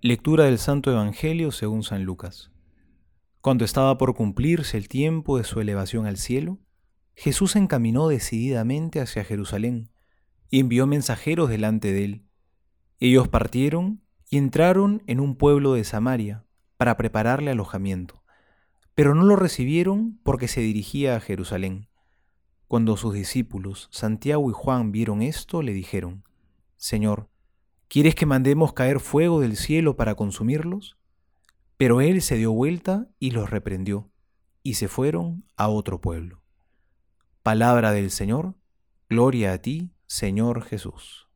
Lectura del Santo Evangelio según San Lucas. Cuando estaba por cumplirse el tiempo de su elevación al cielo, Jesús se encaminó decididamente hacia Jerusalén y envió mensajeros delante de él. Ellos partieron y entraron en un pueblo de Samaria para prepararle alojamiento, pero no lo recibieron porque se dirigía a Jerusalén. Cuando sus discípulos, Santiago y Juan, vieron esto, le dijeron, Señor, ¿Quieres que mandemos caer fuego del cielo para consumirlos? Pero él se dio vuelta y los reprendió, y se fueron a otro pueblo. Palabra del Señor, gloria a ti, Señor Jesús.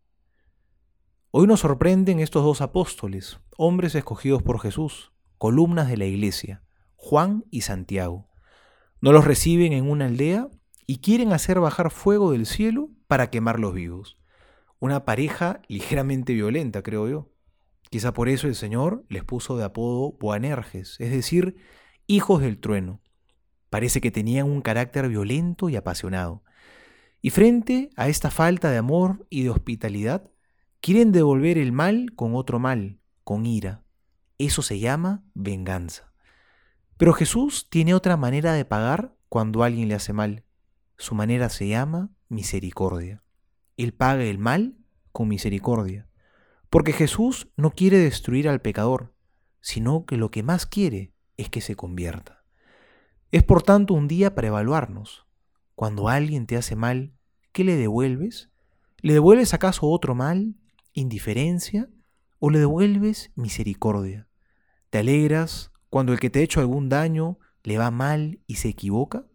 Hoy nos sorprenden estos dos apóstoles, hombres escogidos por Jesús, columnas de la iglesia, Juan y Santiago. No los reciben en una aldea y quieren hacer bajar fuego del cielo para quemarlos vivos una pareja ligeramente violenta, creo yo. Quizá por eso el Señor les puso de apodo Boanerges, es decir, hijos del trueno. Parece que tenían un carácter violento y apasionado. Y frente a esta falta de amor y de hospitalidad, quieren devolver el mal con otro mal, con ira. Eso se llama venganza. Pero Jesús tiene otra manera de pagar cuando alguien le hace mal. Su manera se llama misericordia. Él paga el mal con misericordia. Porque Jesús no quiere destruir al pecador, sino que lo que más quiere es que se convierta. Es por tanto un día para evaluarnos. Cuando alguien te hace mal, ¿qué le devuelves? ¿Le devuelves acaso otro mal, indiferencia, o le devuelves misericordia? ¿Te alegras cuando el que te ha hecho algún daño le va mal y se equivoca?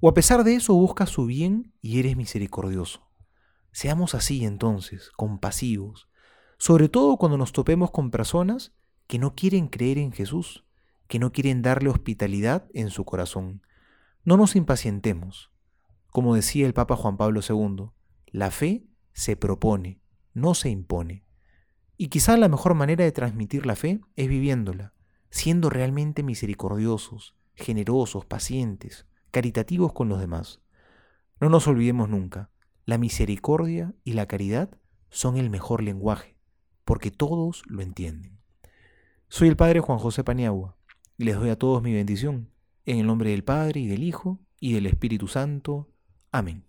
¿O a pesar de eso buscas su bien y eres misericordioso? Seamos así entonces, compasivos, sobre todo cuando nos topemos con personas que no quieren creer en Jesús, que no quieren darle hospitalidad en su corazón. No nos impacientemos. Como decía el Papa Juan Pablo II, la fe se propone, no se impone. Y quizá la mejor manera de transmitir la fe es viviéndola, siendo realmente misericordiosos, generosos, pacientes, caritativos con los demás. No nos olvidemos nunca, la misericordia y la caridad son el mejor lenguaje, porque todos lo entienden. Soy el Padre Juan José Paniagua y les doy a todos mi bendición, en el nombre del Padre y del Hijo y del Espíritu Santo. Amén.